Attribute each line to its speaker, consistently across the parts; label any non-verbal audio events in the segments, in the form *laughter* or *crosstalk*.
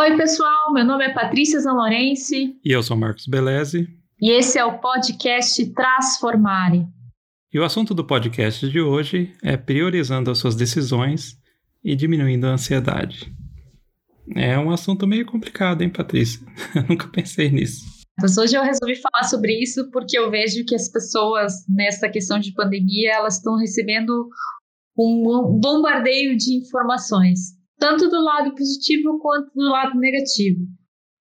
Speaker 1: Oi, pessoal, meu nome é Patrícia Zanlorense.
Speaker 2: E eu sou Marcos Beleze.
Speaker 1: E esse é o podcast Transformare.
Speaker 2: E o assunto do podcast de hoje é priorizando as suas decisões e diminuindo a ansiedade. É um assunto meio complicado, hein, Patrícia? *laughs* Eu nunca pensei nisso.
Speaker 1: Mas hoje eu resolvi falar sobre isso porque eu vejo que as pessoas, nessa questão de pandemia, elas estão recebendo um bombardeio de informações tanto do lado positivo quanto do lado negativo.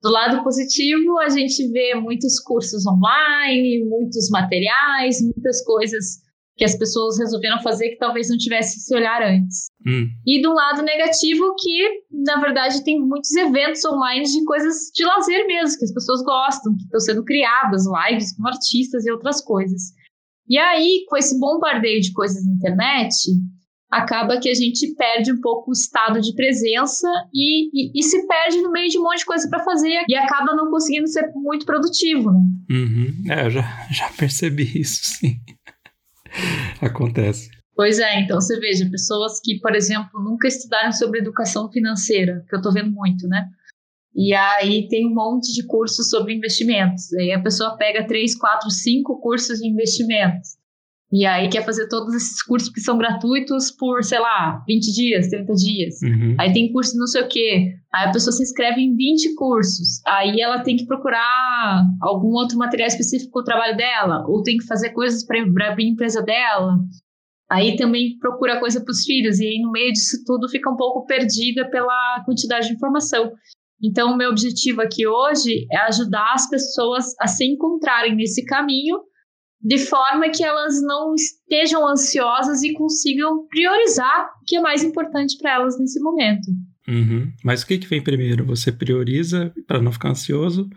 Speaker 1: Do lado positivo, a gente vê muitos cursos online, muitos materiais, muitas coisas que as pessoas resolveram fazer que talvez não tivesse esse olhar antes.
Speaker 2: Hum.
Speaker 1: E do lado negativo, que na verdade tem muitos eventos online de coisas de lazer mesmo, que as pessoas gostam, que estão sendo criadas, lives com artistas e outras coisas. E aí, com esse bombardeio de coisas na internet, acaba que a gente perde um pouco o estado de presença e, e, e se perde no meio de um monte de coisa para fazer e acaba não conseguindo ser muito produtivo, né?
Speaker 2: Uhum. É, eu já, já percebi isso, sim. *laughs* Acontece.
Speaker 1: Pois é, então você veja, pessoas que, por exemplo, nunca estudaram sobre educação financeira, que eu tô vendo muito, né? E aí tem um monte de cursos sobre investimentos. Aí a pessoa pega três, quatro, cinco cursos de investimentos. E aí quer fazer todos esses cursos que são gratuitos por, sei lá, 20 dias, 30 dias.
Speaker 2: Uhum.
Speaker 1: Aí tem curso não sei o quê. Aí a pessoa se inscreve em 20 cursos. Aí ela tem que procurar algum outro material específico para o trabalho dela, ou tem que fazer coisas para abrir a empresa dela. Aí também procura coisa para os filhos, e aí no meio disso tudo fica um pouco perdida pela quantidade de informação. Então, o meu objetivo aqui hoje é ajudar as pessoas a se encontrarem nesse caminho de forma que elas não estejam ansiosas e consigam priorizar o que é mais importante para elas nesse momento.
Speaker 2: Uhum. Mas o que, que vem primeiro? Você prioriza para não ficar ansioso?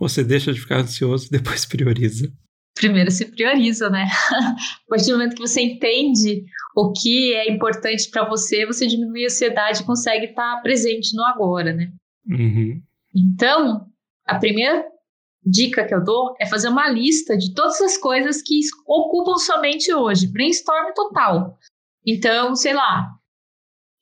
Speaker 2: Ou você deixa de ficar ansioso e depois *laughs* prioriza?
Speaker 1: Primeiro se prioriza, né? *laughs* a partir do momento que você entende o que é importante para você, você diminui a ansiedade e consegue estar tá presente no agora, né?
Speaker 2: Uhum.
Speaker 1: Então, a primeira dica que eu dou é fazer uma lista de todas as coisas que ocupam sua mente hoje. Brainstorm total. Então, sei lá.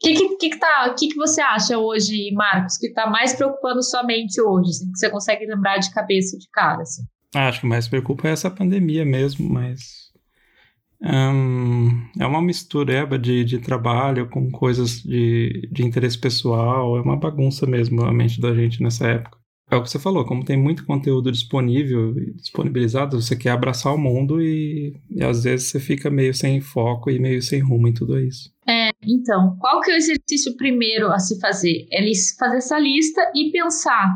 Speaker 1: O que, que, que, tá, que, que você acha hoje, Marcos, que está mais preocupando sua mente hoje? Assim, que você consegue lembrar de cabeça de cara? Assim?
Speaker 2: Ah, acho que mais preocupa é essa pandemia mesmo, mas. É uma mistureba de, de trabalho com coisas de, de interesse pessoal, é uma bagunça mesmo a mente da gente nessa época. É o que você falou, como tem muito conteúdo disponível, disponibilizado, você quer abraçar o mundo e, e às vezes você fica meio sem foco e meio sem rumo em tudo isso.
Speaker 1: É, então, qual que é o exercício primeiro a se fazer? É fazer essa lista e pensar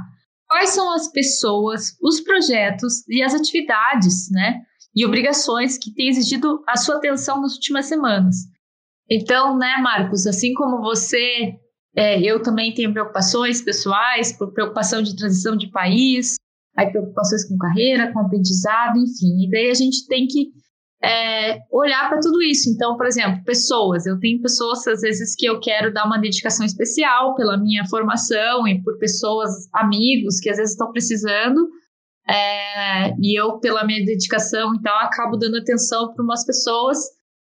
Speaker 1: quais são as pessoas, os projetos e as atividades, né? E obrigações que têm exigido a sua atenção nas últimas semanas. Então, né, Marcos, assim como você é, eu também tenho preocupações pessoais, preocupação de transição de país, aí preocupações com carreira, com aprendizado, enfim. E daí a gente tem que é, olhar para tudo isso. Então, por exemplo, pessoas. Eu tenho pessoas, às vezes, que eu quero dar uma dedicação especial pela minha formação e por pessoas, amigos, que às vezes estão precisando. É, e eu, pela minha dedicação, então, acabo dando atenção para umas pessoas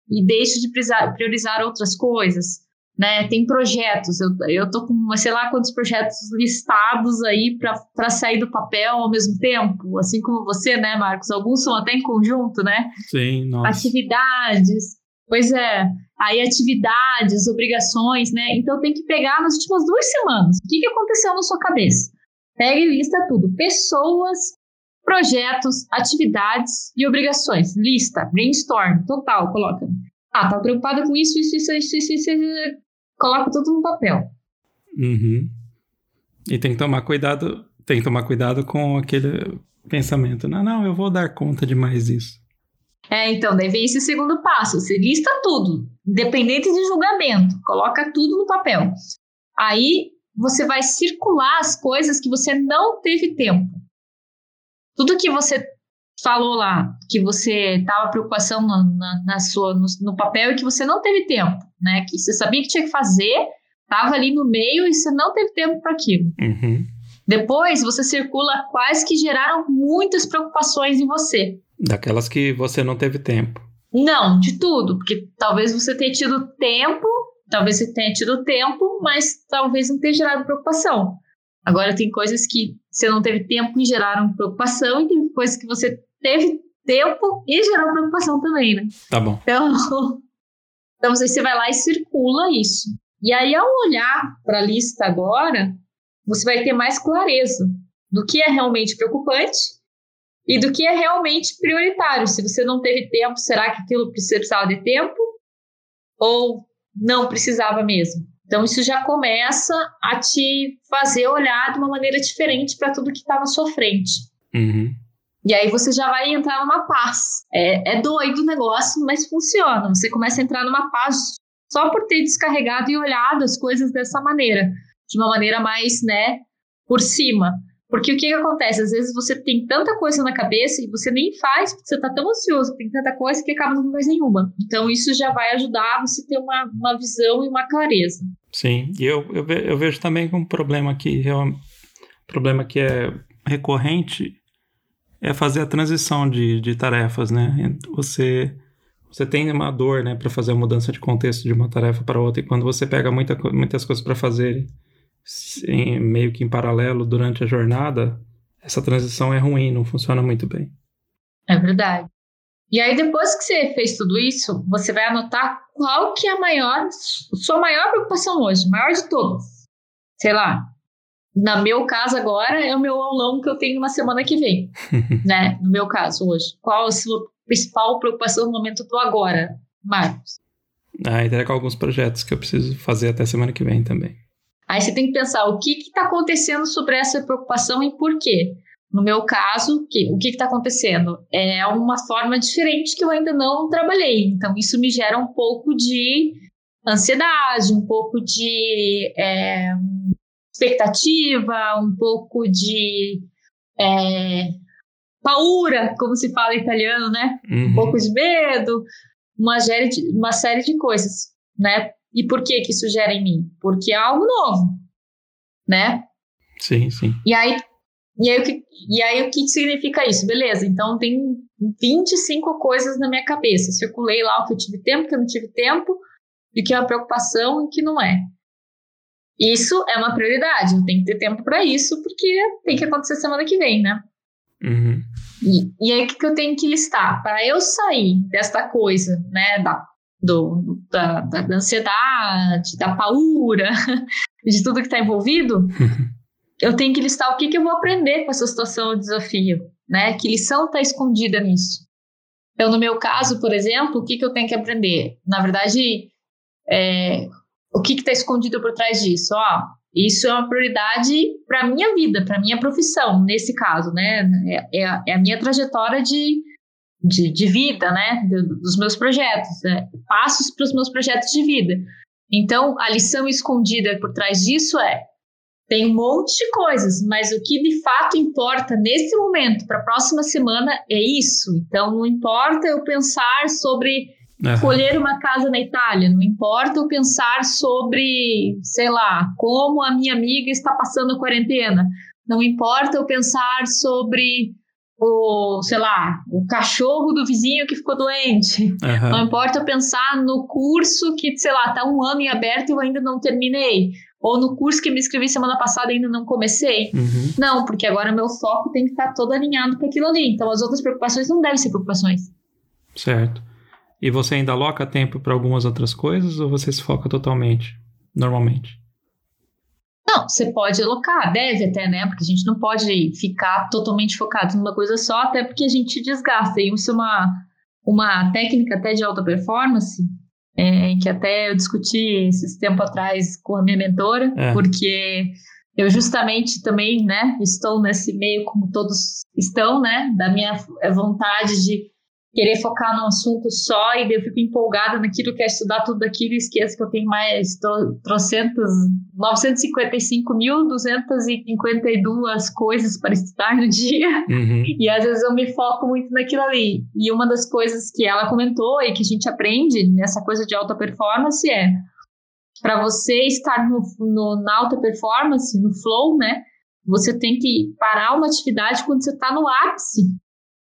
Speaker 1: e deixo de priorizar outras coisas né? Tem projetos, eu, eu tô com sei lá quantos projetos listados aí para sair do papel ao mesmo tempo, assim como você, né, Marcos? Alguns são até em conjunto, né?
Speaker 2: Sim, nossa.
Speaker 1: Atividades. Pois é, aí atividades, obrigações, né? Então tem que pegar nas últimas duas semanas. O que, que aconteceu na sua cabeça? Pega e lista tudo. Pessoas, projetos, atividades e obrigações. Lista, brainstorm, total, coloca. Ah, tá preocupada com isso, isso, isso, isso, isso, isso, isso coloca tudo no papel.
Speaker 2: Uhum. E tem que tomar cuidado, tem que tomar cuidado com aquele pensamento. Não, não, eu vou dar conta de mais isso.
Speaker 1: É, então, daí vem esse segundo passo. Você lista tudo, independente de julgamento. Coloca tudo no papel. Aí você vai circular as coisas que você não teve tempo. Tudo que você falou lá, que você estava preocupação no, na, na, sua, no, no papel e que você não teve tempo né? Que você sabia que tinha que fazer, estava ali no meio e você não teve tempo para aquilo.
Speaker 2: Uhum.
Speaker 1: Depois você circula quais que geraram muitas preocupações em você.
Speaker 2: Daquelas que você não teve tempo.
Speaker 1: Não, de tudo, porque talvez você tenha tido tempo, talvez você tenha tido tempo, mas talvez não tenha gerado preocupação. Agora tem coisas que você não teve tempo e geraram preocupação, e tem coisas que você teve tempo e gerou preocupação também, né?
Speaker 2: Tá bom.
Speaker 1: Então, *laughs* então você vai lá e circula isso. E aí, ao olhar para a lista agora, você vai ter mais clareza do que é realmente preocupante e do que é realmente prioritário. Se você não teve tempo, será que aquilo precisava de tempo? Ou não precisava mesmo? Então, isso já começa a te fazer olhar de uma maneira diferente para tudo que está na sua frente.
Speaker 2: Uhum.
Speaker 1: E aí você já vai entrar numa paz. É, é doido o negócio, mas funciona. Você começa a entrar numa paz só por ter descarregado e olhado as coisas dessa maneira, de uma maneira mais, né, por cima. Porque o que, que acontece? Às vezes você tem tanta coisa na cabeça e você nem faz, porque você está tão ansioso, tem tanta coisa que acaba não faz nenhuma. Então isso já vai ajudar você ter uma, uma visão e uma clareza.
Speaker 2: Sim, e eu, eu, vejo também um problema que, problema que é recorrente é fazer a transição de, de tarefas, né? Você você tem uma dor, né, para fazer a mudança de contexto de uma tarefa para outra e quando você pega muita, muitas coisas para fazer em, meio que em paralelo durante a jornada, essa transição é ruim, não funciona muito bem.
Speaker 1: É verdade. E aí depois que você fez tudo isso, você vai anotar qual que é a maior, sua maior preocupação hoje, maior de todas. Sei lá, no meu caso agora é o meu aulão que eu tenho na semana que vem, *laughs* né? No meu caso hoje. Qual a sua principal preocupação no momento do agora, Marcos?
Speaker 2: Ah, entregar alguns projetos que eu preciso fazer até semana que vem também.
Speaker 1: Aí você tem que pensar o que está acontecendo sobre essa preocupação e por quê. No meu caso, que, o que está acontecendo? É uma forma diferente que eu ainda não trabalhei. Então, isso me gera um pouco de ansiedade, um pouco de é, expectativa, um pouco de é, paura, como se fala em italiano, né?
Speaker 2: Uhum.
Speaker 1: Um pouco de medo, uma série de, uma série de coisas, né? E por que que isso gera em mim? Porque é algo novo, né?
Speaker 2: Sim, sim.
Speaker 1: E aí, e aí, o que, e aí o que significa isso? Beleza, então tem 25 coisas na minha cabeça. Circulei lá o que eu tive tempo, o que eu não tive tempo, e o que é uma preocupação e o que não é. Isso é uma prioridade, eu tenho que ter tempo para isso, porque tem que acontecer semana que vem, né?
Speaker 2: Uhum.
Speaker 1: E, e aí, o que, que eu tenho que listar? Para eu sair desta coisa, né, da, do, da, da, ansiedade, da paura, *laughs* de tudo que está envolvido, eu tenho que listar o que, que eu vou aprender com essa situação ou desafio, né? Que lição está escondida nisso? Então, no meu caso, por exemplo, o que, que eu tenho que aprender? Na verdade, é, o que está escondido por trás disso? Ó, isso é uma prioridade para a minha vida, para a minha profissão, nesse caso, né? É, é, é a minha trajetória de, de, de vida, né? dos meus projetos, né? passos para os meus projetos de vida. Então, a lição escondida por trás disso é: tem um monte de coisas, mas o que de fato importa nesse momento, para a próxima semana, é isso. Então, não importa eu pensar sobre Uhum. Escolher uma casa na Itália, não importa eu pensar sobre, sei lá, como a minha amiga está passando a quarentena. Não importa eu pensar sobre o, sei lá, o cachorro do vizinho que ficou doente.
Speaker 2: Uhum.
Speaker 1: Não importa eu pensar no curso que, sei lá, está um ano em aberto e eu ainda não terminei. Ou no curso que me inscrevi semana passada e ainda não comecei.
Speaker 2: Uhum.
Speaker 1: Não, porque agora meu foco tem que estar todo alinhado para aquilo ali. Então as outras preocupações não devem ser preocupações.
Speaker 2: Certo. E você ainda aloca tempo para algumas outras coisas ou você se foca totalmente, normalmente?
Speaker 1: Não, você pode alocar, deve até, né? Porque a gente não pode ficar totalmente focado numa coisa só, até porque a gente desgasta. E isso é uma, uma técnica até de alta performance, é, que até eu discuti esses tempo atrás com a minha mentora,
Speaker 2: é.
Speaker 1: porque eu justamente também, né, estou nesse meio como todos estão, né, da minha vontade de querer focar num assunto só e eu fico empolgada naquilo, quero estudar tudo aquilo e esqueço que eu tenho mais trocentas, 955.252 coisas para estudar no *laughs* dia
Speaker 2: uhum.
Speaker 1: e às vezes eu me foco muito naquilo ali. E uma das coisas que ela comentou e que a gente aprende nessa coisa de alta performance é para você estar no, no, na alta performance, no flow, né? Você tem que parar uma atividade quando você está no ápice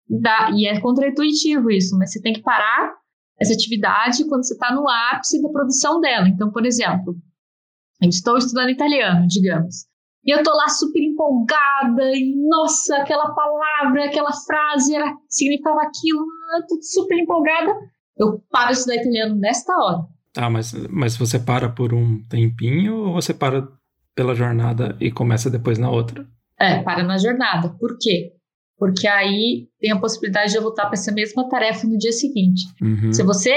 Speaker 1: Dá, e é contraintuitivo isso, mas você tem que parar essa atividade quando você está no ápice da produção dela. Então, por exemplo, eu estou estudando italiano, digamos. e eu tô lá super empolgada, e nossa, aquela palavra, aquela frase era, significava aquilo, eu tô super empolgada. Eu paro de estudar italiano nesta hora.
Speaker 2: Ah, mas, mas você para por um tempinho ou você para pela jornada e começa depois na outra?
Speaker 1: É, para na jornada. Por quê? Porque aí tem a possibilidade de eu voltar para essa mesma tarefa no dia seguinte.
Speaker 2: Uhum.
Speaker 1: Se você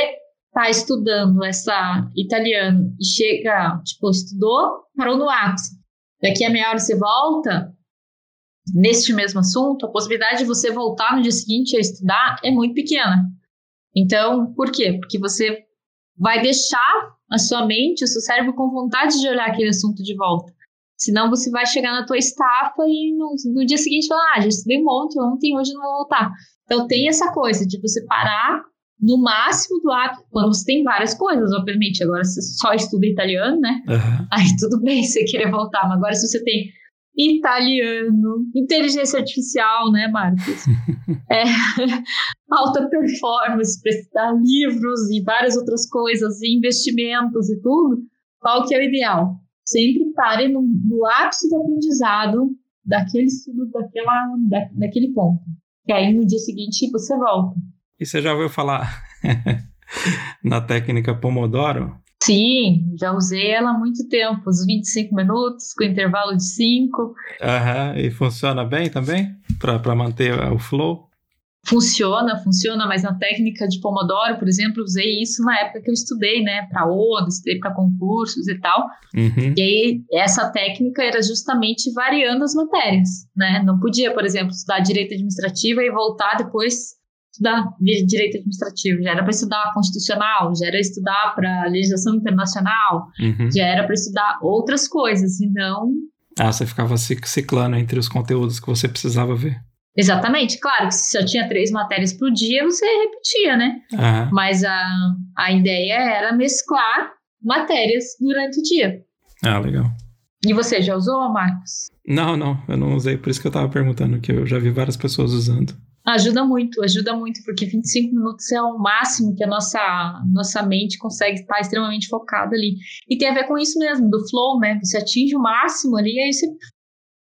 Speaker 1: está estudando essa italiano e chega, tipo, estudou, parou no ápice. Daqui a meia hora você volta neste mesmo assunto, a possibilidade de você voltar no dia seguinte a estudar é muito pequena. Então, por quê? Porque você vai deixar a sua mente, o seu cérebro com vontade de olhar aquele assunto de volta. Senão você vai chegar na tua estafa e no, no dia seguinte falar, ah, já estudei um monte ontem, hoje não vou voltar. Então tem essa coisa de você parar no máximo do hábito, quando você tem várias coisas, obviamente. Agora, você só estuda italiano, né?
Speaker 2: Uhum.
Speaker 1: Aí tudo bem você querer voltar. Mas agora, se você tem italiano, inteligência artificial, né, Marcos? *laughs* é, *laughs* alta performance, para estudar livros e várias outras coisas, e investimentos e tudo, qual que é o ideal? Sempre pare no, no ápice do aprendizado daquele estudo, daquela, da, daquele ponto. Que aí no dia seguinte você volta.
Speaker 2: E você já ouviu falar *laughs* na técnica Pomodoro?
Speaker 1: Sim, já usei ela há muito tempo, uns 25 minutos, com intervalo de 5.
Speaker 2: Aham, e funciona bem também? Para manter o flow?
Speaker 1: Funciona, funciona, mas na técnica de Pomodoro, por exemplo, usei isso na época que eu estudei, né, para ONU, estudei para concursos e tal.
Speaker 2: Uhum.
Speaker 1: E aí, essa técnica era justamente variando as matérias, né? Não podia, por exemplo, estudar direito administrativo e voltar depois estudar direito administrativo, já era para estudar constitucional, já era estudar para legislação internacional,
Speaker 2: uhum.
Speaker 1: já era para estudar outras coisas, e não.
Speaker 2: Ah, você ficava ciclando entre os conteúdos que você precisava ver.
Speaker 1: Exatamente, claro que se só tinha três matérias por dia, você repetia, né?
Speaker 2: Uhum.
Speaker 1: Mas a, a ideia era mesclar matérias durante o dia.
Speaker 2: Ah, legal.
Speaker 1: E você já usou, Marcos?
Speaker 2: Não, não, eu não usei, por isso que eu estava perguntando, que eu já vi várias pessoas usando.
Speaker 1: Ajuda muito, ajuda muito, porque 25 minutos é o máximo que a nossa, nossa mente consegue estar extremamente focada ali. E tem a ver com isso mesmo, do flow, né? Você atinge o máximo ali, aí você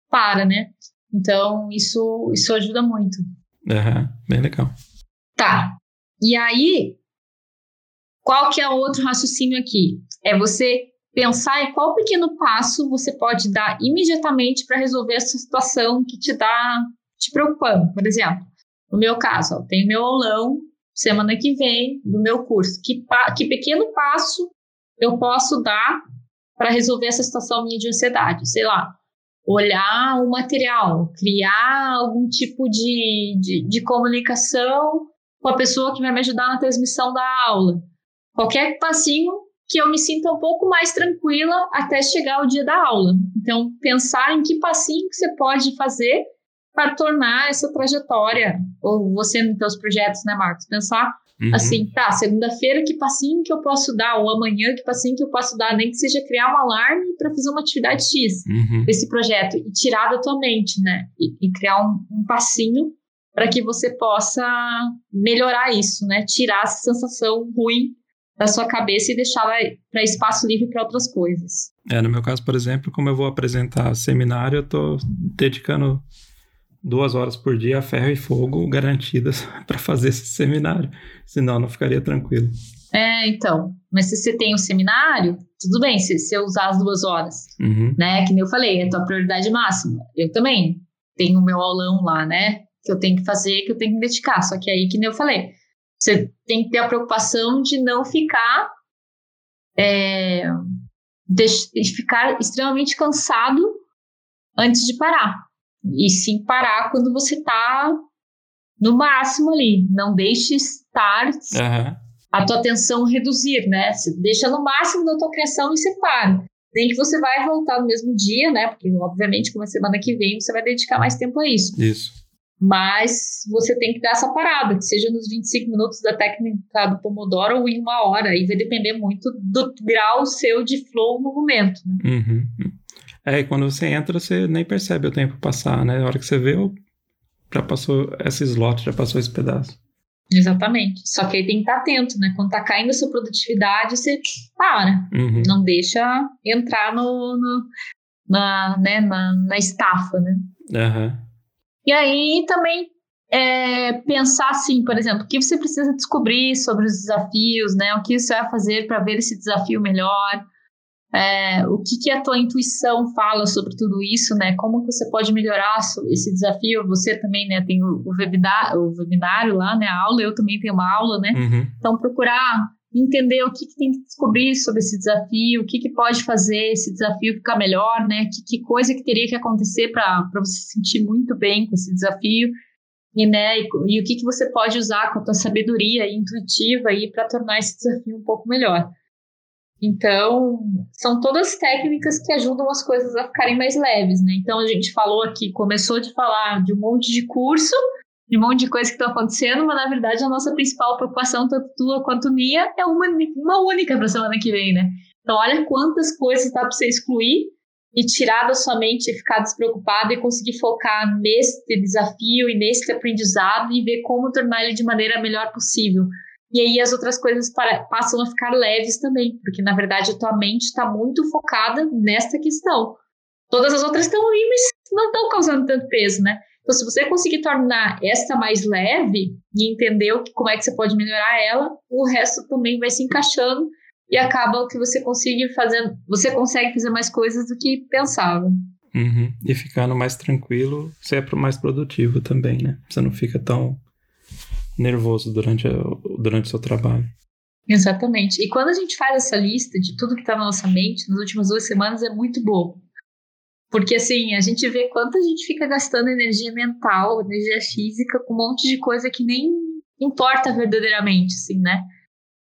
Speaker 1: para, né? Então, isso, isso ajuda muito.
Speaker 2: Uhum, bem legal.
Speaker 1: Tá. E aí, qual que é o outro raciocínio aqui? É você pensar em qual pequeno passo você pode dar imediatamente para resolver essa situação que te dá te preocupando. Por exemplo, no meu caso, ó, tenho meu aulão semana que vem do meu curso. Que, que pequeno passo eu posso dar para resolver essa situação minha de ansiedade? Sei lá, olhar o material, criar algum tipo de, de, de comunicação com a pessoa que vai me ajudar na transmissão da aula. Qualquer passinho que eu me sinta um pouco mais tranquila até chegar o dia da aula. Então, pensar em que passinho que você pode fazer para tornar essa trajetória, ou você nos seus projetos, né, Marcos? Pensar uhum. assim, tá, segunda-feira que passinho que eu posso dar, ou amanhã que passinho que eu posso dar, nem que seja criar um alarme para fazer uma atividade X
Speaker 2: uhum.
Speaker 1: desse projeto e tirar da tua mente, né? E, e criar um, um passinho para que você possa melhorar isso, né? Tirar essa sensação ruim da sua cabeça e deixá-la para espaço livre para outras coisas.
Speaker 2: É, no meu caso, por exemplo, como eu vou apresentar seminário, eu estou dedicando duas horas por dia a ferro e fogo garantidas *laughs* para fazer esse seminário. Senão não ficaria tranquilo.
Speaker 1: É, então. Mas se você tem um seminário, tudo bem, se você usar as duas horas.
Speaker 2: Uhum.
Speaker 1: Né? Que nem eu falei, é a tua prioridade máxima. Eu também tenho o meu aulão lá, né? Que eu tenho que fazer, que eu tenho que dedicar. Só que aí, que nem eu falei, você tem que ter a preocupação de não ficar. É, de, de ficar extremamente cansado antes de parar e sim parar quando você está no máximo ali. Não deixe estar
Speaker 2: uhum.
Speaker 1: a tua atenção reduzir, né? Você deixa no máximo da tua criação e você para. Nem que você vai voltar no mesmo dia, né? Porque, obviamente, como é semana que vem, você vai dedicar mais tempo a isso.
Speaker 2: Isso.
Speaker 1: Mas você tem que dar essa parada, que seja nos 25 minutos da técnica do Pomodoro ou em uma hora. Aí vai depender muito do grau seu de flow no momento.
Speaker 2: Né? Uhum. É, e quando você entra, você nem percebe o tempo passar, né? A hora que você vê, já passou esse slot, já passou esse pedaço.
Speaker 1: Exatamente. Só que aí tem que estar atento, né? Quando tá caindo a sua produtividade, você para.
Speaker 2: Uhum.
Speaker 1: Não deixa entrar no, no, na, né, na, na estafa, né?
Speaker 2: Uhum.
Speaker 1: E aí também é, pensar assim, por exemplo, o que você precisa descobrir sobre os desafios, né? O que você vai fazer para ver esse desafio melhor? É, o que, que a tua intuição fala sobre tudo isso, né? Como você pode melhorar esse desafio? Você também, né? Tem o, o, webinar, o webinário lá, né? A aula, eu também tenho uma aula, né?
Speaker 2: Uhum.
Speaker 1: Então, procurar entender o que, que, tem que descobrir sobre esse desafio, o que, que pode fazer esse desafio ficar melhor, né? Que, que coisa que teria que acontecer para você se sentir muito bem com esse desafio e, né, e, e, o que, que você pode usar com a tua sabedoria intuitiva aí para tornar esse desafio um pouco melhor. Então, são todas técnicas que ajudam as coisas a ficarem mais leves, né? Então, a gente falou aqui, começou de falar de um monte de curso, de um monte de coisa que estão acontecendo, mas na verdade a nossa principal preocupação, tanto tua quanto minha, é uma, uma única para semana que vem, né? Então, olha quantas coisas dá para você excluir e tirar da sua mente e ficar despreocupado e conseguir focar nesse desafio e nesse aprendizado e ver como tornar ele de maneira melhor possível. E aí as outras coisas para, passam a ficar leves também, porque na verdade a tua mente está muito focada nesta questão. Todas as outras estão ali, mas não estão causando tanto peso, né? Então, se você conseguir tornar esta mais leve e entender como é que você pode melhorar ela, o resto também vai se encaixando e acaba que você consegue fazer, você consegue fazer mais coisas do que pensava.
Speaker 2: Uhum. E ficando mais tranquilo, você é mais produtivo também, né? Você não fica tão nervoso durante, durante o seu trabalho.
Speaker 1: Exatamente. E quando a gente faz essa lista de tudo que está na nossa mente nas últimas duas semanas, é muito bom. Porque assim, a gente vê quanto a gente fica gastando energia mental, energia física, com um monte de coisa que nem importa verdadeiramente, assim, né?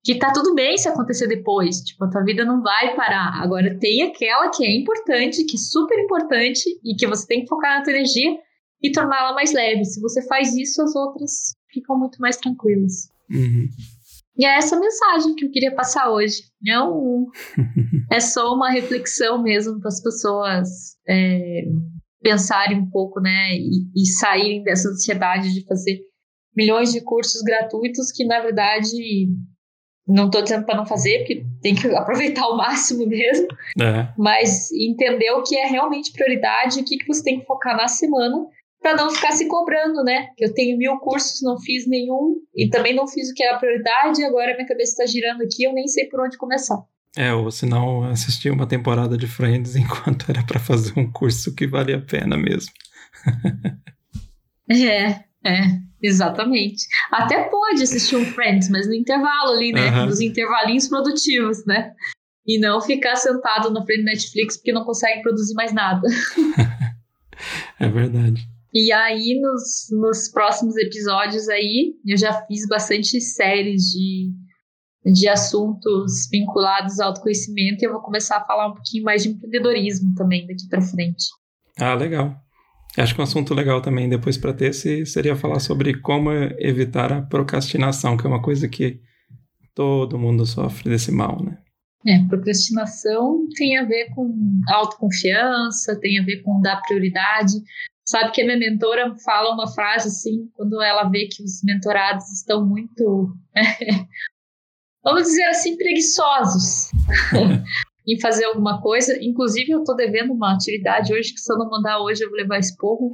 Speaker 1: que tá tudo bem se acontecer depois, tipo, a tua vida não vai parar. Agora tem aquela que é importante, que é super importante e que você tem que focar na tua energia e torná-la mais leve. Se você faz isso, as outras ficam muito mais tranquilas.
Speaker 2: Uhum.
Speaker 1: E é essa mensagem que eu queria passar hoje. Não *laughs* é só uma reflexão mesmo para as pessoas é, pensarem um pouco, né, e, e saírem dessa ansiedade de fazer milhões de cursos gratuitos que na verdade não estou dizendo para não fazer, porque tem que aproveitar ao máximo mesmo.
Speaker 2: É.
Speaker 1: Mas entender o que é realmente prioridade, o que, que você tem que focar na semana, para não ficar se cobrando, né? Eu tenho mil cursos, não fiz nenhum, e também não fiz o que era prioridade, e agora minha cabeça está girando aqui, eu nem sei por onde começar.
Speaker 2: É, ou se não assistir uma temporada de Friends *laughs* enquanto era para fazer um curso que vale a pena mesmo.
Speaker 1: é, é. Exatamente. Até pode assistir um Friends, mas no intervalo ali, né? Uhum. Nos intervalinhos produtivos, né? E não ficar sentado na frente do Netflix porque não consegue produzir mais nada. *laughs*
Speaker 2: é verdade.
Speaker 1: E aí, nos, nos próximos episódios aí, eu já fiz bastante séries de, de assuntos vinculados ao autoconhecimento e eu vou começar a falar um pouquinho mais de empreendedorismo também daqui para frente.
Speaker 2: Ah, legal. Acho que um assunto legal também depois para ter seria falar sobre como evitar a procrastinação, que é uma coisa que todo mundo sofre desse mal, né?
Speaker 1: É, procrastinação tem a ver com autoconfiança, tem a ver com dar prioridade. Sabe que a minha mentora fala uma frase assim, quando ela vê que os mentorados estão muito, *laughs* vamos dizer assim, preguiçosos. *laughs* em fazer alguma coisa. Inclusive, eu estou devendo uma atividade hoje, que se eu não mandar hoje, eu vou levar esporro.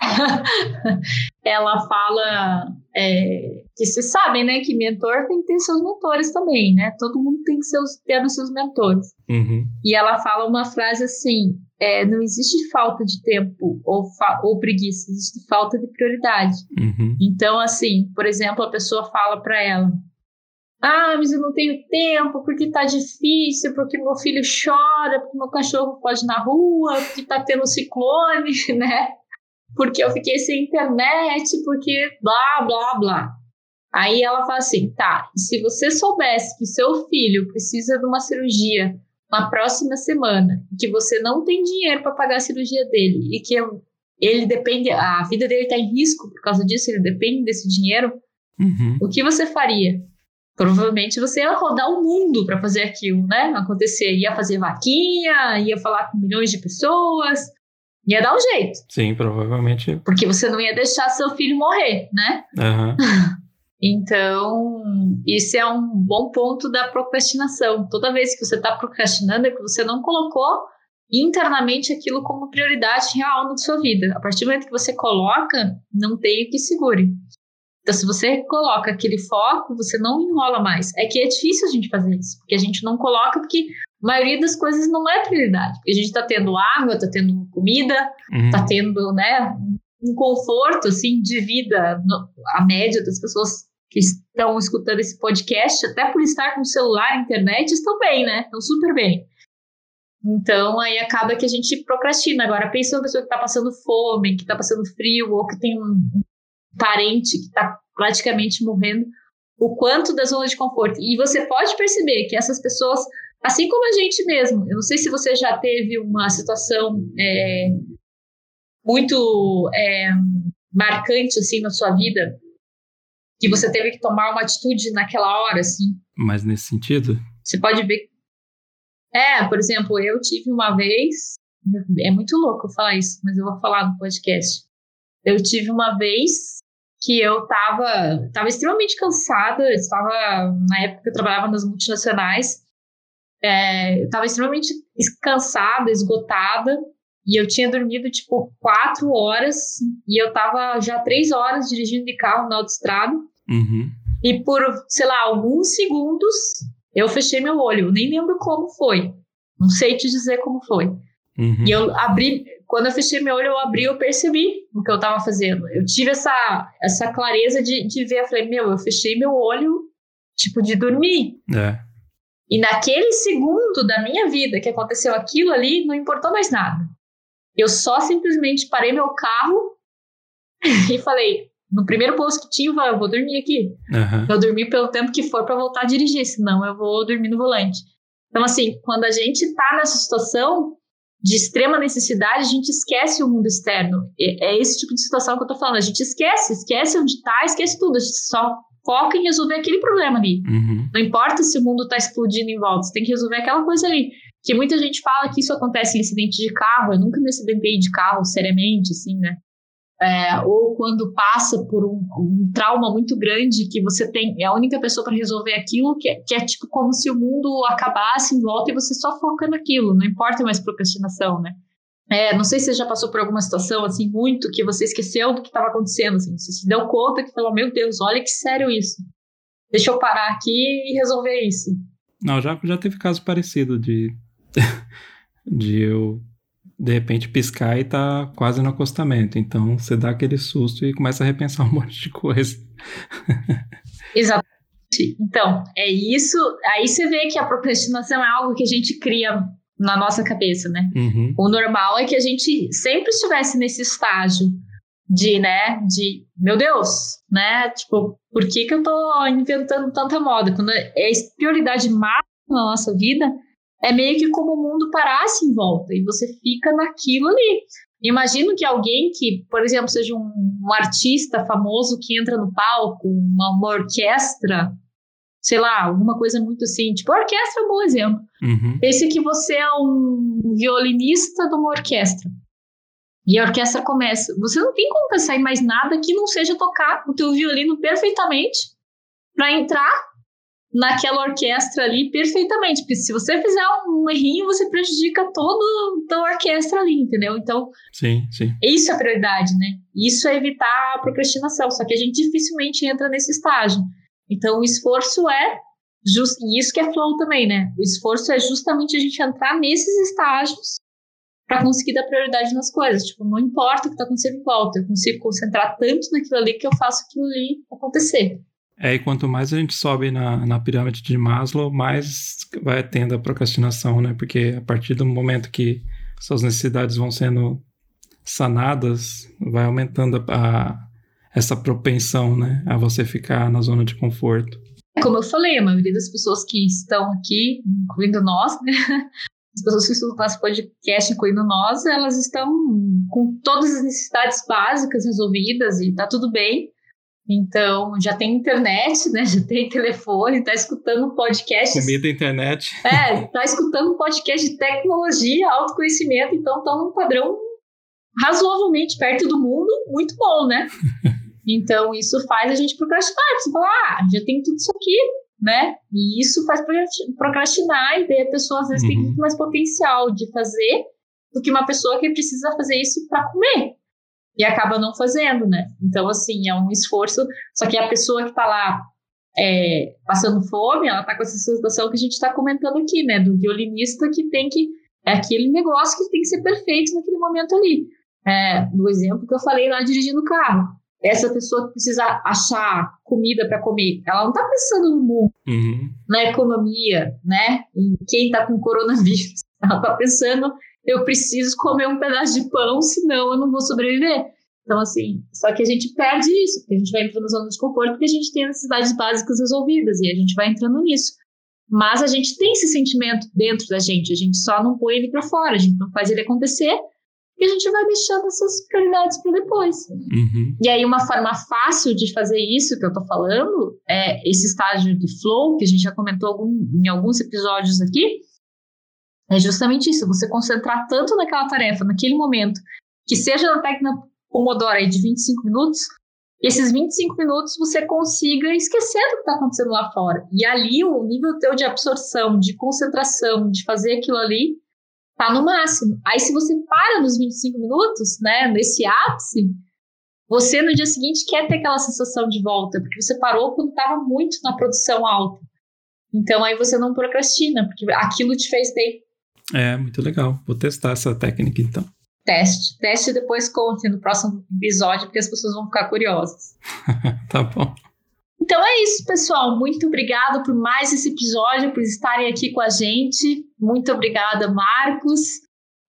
Speaker 1: *laughs* ela fala é, que vocês sabem, né, que mentor tem que ter seus mentores também, né? Todo mundo tem que seus, ter os seus mentores.
Speaker 2: Uhum.
Speaker 1: E ela fala uma frase assim: é, não existe falta de tempo ou, ou preguiça, existe falta de prioridade.
Speaker 2: Uhum.
Speaker 1: Então, assim, por exemplo, a pessoa fala para ela: ah, mas eu não tenho tempo porque tá difícil, porque meu filho chora, porque meu cachorro pode ir na rua, porque tá tendo ciclone, *laughs* né? Porque eu fiquei sem internet, porque blá, blá, blá. Aí ela fala assim: tá, se você soubesse que seu filho precisa de uma cirurgia na próxima semana, que você não tem dinheiro para pagar a cirurgia dele e que ele depende, a vida dele está em risco por causa disso, ele depende desse dinheiro,
Speaker 2: uhum.
Speaker 1: o que você faria? provavelmente você ia rodar o mundo para fazer aquilo, né? Acontecer, ia fazer vaquinha, ia falar com milhões de pessoas, ia dar um jeito.
Speaker 2: Sim, provavelmente.
Speaker 1: Porque você não ia deixar seu filho morrer, né?
Speaker 2: Uhum. *laughs*
Speaker 1: Então, isso é um bom ponto da procrastinação. Toda vez que você está procrastinando é que você não colocou internamente aquilo como prioridade real na sua vida. A partir do momento que você coloca, não tem o que segure. Então, se você coloca aquele foco, você não enrola mais. É que é difícil a gente fazer isso, porque a gente não coloca, porque a maioria das coisas não é prioridade. Porque a gente está tendo água, está tendo comida, está uhum. tendo, né, um conforto, assim, de vida. A média das pessoas que estão escutando esse podcast, até por estar com celular, internet, estão bem, né? Estão super bem. Então, aí acaba que a gente procrastina. Agora, pensa uma pessoa que está passando fome, que está passando frio, ou que tem um parente que está praticamente morrendo, o quanto da zona de conforto. E você pode perceber que essas pessoas, assim como a gente mesmo, eu não sei se você já teve uma situação é, muito é, marcante assim na sua vida, que você teve que tomar uma atitude naquela hora, assim.
Speaker 2: Mas nesse sentido?
Speaker 1: Você pode ver. É, por exemplo, eu tive uma vez. É muito louco falar isso, mas eu vou falar no podcast. Eu tive uma vez que eu tava, tava extremamente cansada, estava, na época que eu trabalhava nas multinacionais, é, eu tava extremamente cansada, esgotada, e eu tinha dormido, tipo, quatro horas, e eu tava já três horas dirigindo de carro na autoestrada,
Speaker 2: uhum.
Speaker 1: e por, sei lá, alguns segundos, eu fechei meu olho, nem lembro como foi, não sei te dizer como foi.
Speaker 2: Uhum.
Speaker 1: E eu abri, quando eu fechei meu olho, eu abri, eu percebi o que eu estava fazendo. Eu tive essa, essa clareza de, de ver. Eu falei, meu, eu fechei meu olho, tipo, de dormir.
Speaker 2: É.
Speaker 1: E naquele segundo da minha vida que aconteceu aquilo ali, não importou mais nada. Eu só simplesmente parei meu carro *laughs* e falei, no primeiro posto que tinha, eu vou dormir aqui.
Speaker 2: Uhum.
Speaker 1: Eu dormi pelo tempo que for para voltar a dirigir, senão eu vou dormir no volante. Então, assim, quando a gente tá nessa situação, de extrema necessidade, a gente esquece o mundo externo. É esse tipo de situação que eu tô falando. A gente esquece, esquece onde tá, esquece tudo. A gente só foca em resolver aquele problema ali.
Speaker 2: Uhum.
Speaker 1: Não importa se o mundo tá explodindo em volta, você tem que resolver aquela coisa ali. Que muita gente fala que isso acontece em acidente de carro. Eu nunca me acidentei de carro seriamente, assim, né? É, ou quando passa por um, um, trauma muito grande que você tem, é a única pessoa para resolver aquilo, que é, que é, tipo como se o mundo acabasse em volta e você só foca naquilo, não importa mais procrastinação, né? É, não sei se você já passou por alguma situação assim muito que você esqueceu do que estava acontecendo, assim, você se deu conta que falou, meu Deus, olha que sério isso. Deixa eu parar aqui e resolver isso.
Speaker 2: Não, já, já teve caso parecido de, *laughs* de eu de repente piscar e tá quase no acostamento. Então você dá aquele susto e começa a repensar *laughs* um monte de coisa.
Speaker 1: Exatamente. Então, é isso. Aí você vê que a procrastinação é algo que a gente cria na nossa cabeça, né?
Speaker 2: Uhum.
Speaker 1: O normal é que a gente sempre estivesse nesse estágio de, né, de, meu Deus, né? Tipo, por que que eu tô inventando tanta moda? Quando é prioridade máxima na nossa vida, é meio que como o mundo parasse em volta e você fica naquilo ali. Imagino que alguém que, por exemplo, seja um, um artista famoso que entra no palco, uma, uma, orquestra, sei lá, alguma coisa muito assim, tipo, orquestra é um bom exemplo.
Speaker 2: Uhum.
Speaker 1: Pense que você é um violinista de uma orquestra. E a orquestra começa. Você não tem como pensar em mais nada que não seja tocar o teu violino perfeitamente para entrar naquela orquestra ali perfeitamente, porque se você fizer um errinho, você prejudica toda a orquestra ali, entendeu? Então,
Speaker 2: sim, sim.
Speaker 1: Isso é prioridade, né? Isso é evitar a procrastinação, só que a gente dificilmente entra nesse estágio. Então, o esforço é just, e isso que é flow também, né? O esforço é justamente a gente entrar nesses estágios para conseguir dar prioridade nas coisas. Tipo, não importa o que está acontecendo em volta, eu consigo concentrar tanto naquilo ali que eu faço aquilo ali acontecer.
Speaker 2: É, e quanto mais a gente sobe na, na pirâmide de Maslow, mais vai tendo a procrastinação, né? Porque a partir do momento que suas necessidades vão sendo sanadas, vai aumentando a, a, essa propensão, né? A você ficar na zona de conforto.
Speaker 1: Como eu falei, a maioria das pessoas que estão aqui, incluindo nós, né? As pessoas que estão nosso podcast, incluindo nós, elas estão com todas as necessidades básicas resolvidas e tá tudo bem. Então, já tem internet, né? *laughs* Já tem telefone, tá escutando podcast.
Speaker 2: Comida internet.
Speaker 1: É, tá escutando podcast de tecnologia, autoconhecimento, então tá num padrão razoavelmente perto do mundo, muito bom, né? *laughs* Então, isso faz a gente procrastinar. Você fala, ah, já tem tudo isso aqui, né? E isso faz procrastinar, e daí a pessoa às vezes uhum. tem muito mais potencial de fazer do que uma pessoa que precisa fazer isso para comer e acaba não fazendo, né? Então, assim, é um esforço. Só que a pessoa que está lá é, passando fome, ela está com essa sensação que a gente está comentando aqui, né? Do violinista que tem que. É aquele negócio que tem que ser perfeito naquele momento ali. É, do exemplo que eu falei lá dirigindo o carro. Essa pessoa que precisa achar comida para comer, ela não está pensando no mundo,
Speaker 2: uhum.
Speaker 1: na economia, né? Em quem está com coronavírus. *laughs* Ela está pensando eu preciso comer um pedaço de pão, senão eu não vou sobreviver. Então, assim, só que a gente perde isso, porque a gente vai entrando na zona de conforto, porque a gente tem necessidades básicas resolvidas, e a gente vai entrando nisso. Mas a gente tem esse sentimento dentro da gente, a gente só não põe ele para fora, a gente não faz ele acontecer, e a gente vai deixando essas prioridades para depois.
Speaker 2: Uhum.
Speaker 1: E aí, uma forma fácil de fazer isso que eu tô falando é esse estágio de flow, que a gente já comentou algum, em alguns episódios aqui, é justamente isso, você concentrar tanto naquela tarefa, naquele momento, que seja na técnica Pomodoro aí de 25 minutos, esses 25 minutos você consiga esquecer do que está acontecendo lá fora. E ali o nível teu de absorção, de concentração, de fazer aquilo ali, tá no máximo. Aí se você para nos 25 minutos, né, nesse ápice, você no dia seguinte quer ter aquela sensação de volta, porque você parou quando estava muito na produção alta. Então aí você não procrastina, porque aquilo te fez bem.
Speaker 2: É, muito legal. Vou testar essa técnica então.
Speaker 1: Teste. Teste e depois conte no próximo episódio, porque as pessoas vão ficar curiosas. *laughs*
Speaker 2: tá bom.
Speaker 1: Então é isso, pessoal. Muito obrigado por mais esse episódio, por estarem aqui com a gente. Muito obrigada, Marcos.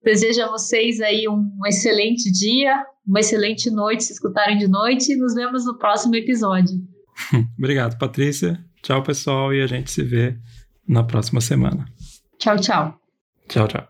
Speaker 1: Desejo a vocês aí um excelente dia, uma excelente noite, se escutarem de noite. E nos vemos no próximo episódio. *laughs*
Speaker 2: Obrigado, Patrícia. Tchau, pessoal, e a gente se vê na próxima semana.
Speaker 1: Tchau, tchau.
Speaker 2: 校长